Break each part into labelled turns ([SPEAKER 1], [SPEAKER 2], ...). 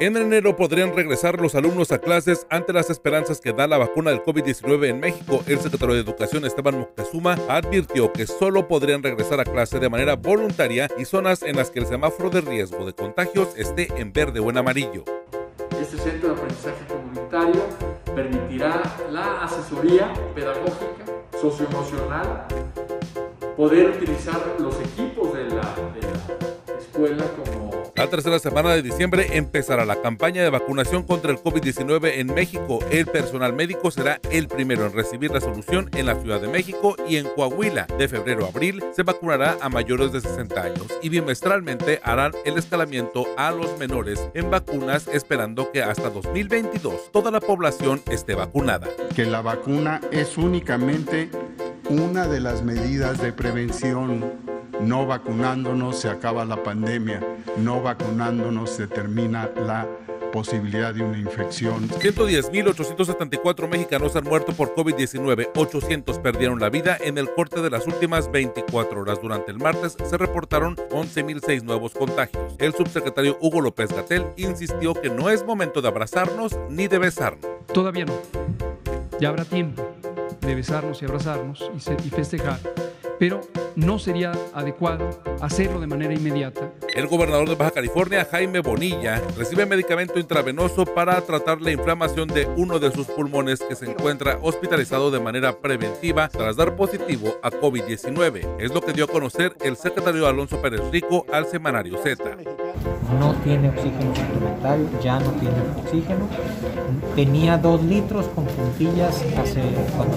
[SPEAKER 1] En enero podrían regresar los alumnos a clases ante las esperanzas que da la vacuna del COVID-19 en México. El secretario de Educación Esteban Moctezuma advirtió que solo podrían regresar a clase de manera voluntaria y zonas en las que el semáforo de riesgo de contagios esté en verde o en amarillo.
[SPEAKER 2] Este centro de aprendizaje comunitario permitirá la asesoría pedagógica, socioemocional, poder utilizar los equipos de la, escuela como
[SPEAKER 1] tercera semana de diciembre empezará la campaña de vacunación contra el COVID-19 en México. El personal médico será el primero en recibir la solución en la Ciudad de México y en Coahuila. De febrero a abril se vacunará a mayores de 60 años y bimestralmente harán el escalamiento a los menores en vacunas esperando que hasta 2022 toda la población esté vacunada.
[SPEAKER 3] Que la vacuna es únicamente una de las medidas de prevención no vacunándonos se acaba la pandemia, no vacunándonos se termina la posibilidad de una infección.
[SPEAKER 1] 110.874 mexicanos han muerto por COVID-19, 800 perdieron la vida en el corte de las últimas 24 horas. Durante el martes se reportaron 11.006 nuevos contagios. El subsecretario Hugo López Gatel insistió que no es momento de abrazarnos ni de besarnos.
[SPEAKER 4] Todavía no. Ya habrá tiempo de besarnos y abrazarnos y festejar pero no sería adecuado hacerlo de manera inmediata.
[SPEAKER 1] El gobernador de Baja California, Jaime Bonilla, recibe medicamento intravenoso para tratar la inflamación de uno de sus pulmones que se encuentra hospitalizado de manera preventiva tras dar positivo a COVID-19. Es lo que dio a conocer el secretario Alonso Pérez Rico al semanario Z.
[SPEAKER 5] No tiene oxígeno suplementario, ya no tiene oxígeno. Tenía dos litros con puntillas hace cuando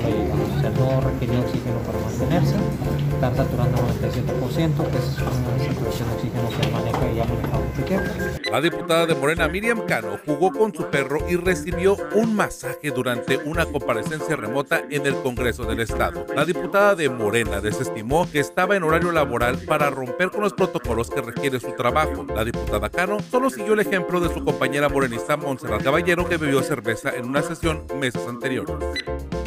[SPEAKER 1] La diputada de Morena Miriam Cano jugó con su perro y recibió un masaje durante una comparecencia remota en el Congreso del Estado. La diputada de Morena desestimó que estaba en horario laboral para romper con los protocolos que requiere su trabajo. La diputada Cano solo siguió el ejemplo de su compañera morenista Montserrat Caballero que bebió cerveza en una sesión meses anteriores.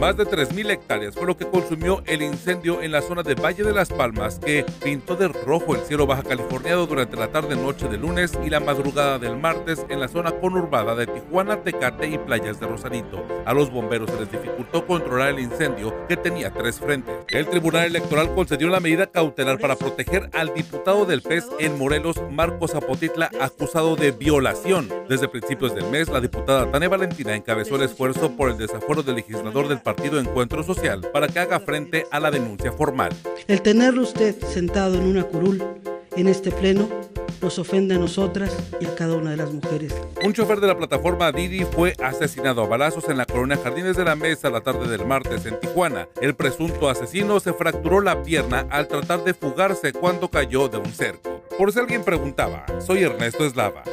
[SPEAKER 1] Más de 3.000 hectáreas fue lo que consumió el incendio en la zona de Valle de las Palmas, que pintó de rojo el cielo baja californiado durante la tarde-noche de lunes y la madrugada del martes en la zona conurbada de Tijuana, Tecate y playas de Rosarito. A los bomberos se les dificultó controlar el incendio, que tenía tres frentes. El Tribunal Electoral concedió la medida cautelar para proteger al diputado del PES en Morelos, Marcos Zapotitla, acusado de violación. Desde principios del mes, la diputada Tania Valentina encabezó el esfuerzo por el desafuero del legislador del Partido Encuentro Social para que haga frente a la denuncia formal.
[SPEAKER 6] El tenerlo usted sentado en una curul en este pleno nos ofende a nosotras y a cada una de las mujeres.
[SPEAKER 1] Un chofer de la plataforma Didi fue asesinado a balazos en la colonia Jardines de la Mesa la tarde del martes en Tijuana. El presunto asesino se fracturó la pierna al tratar de fugarse cuando cayó de un cerco. Por si alguien preguntaba, soy Ernesto Eslava.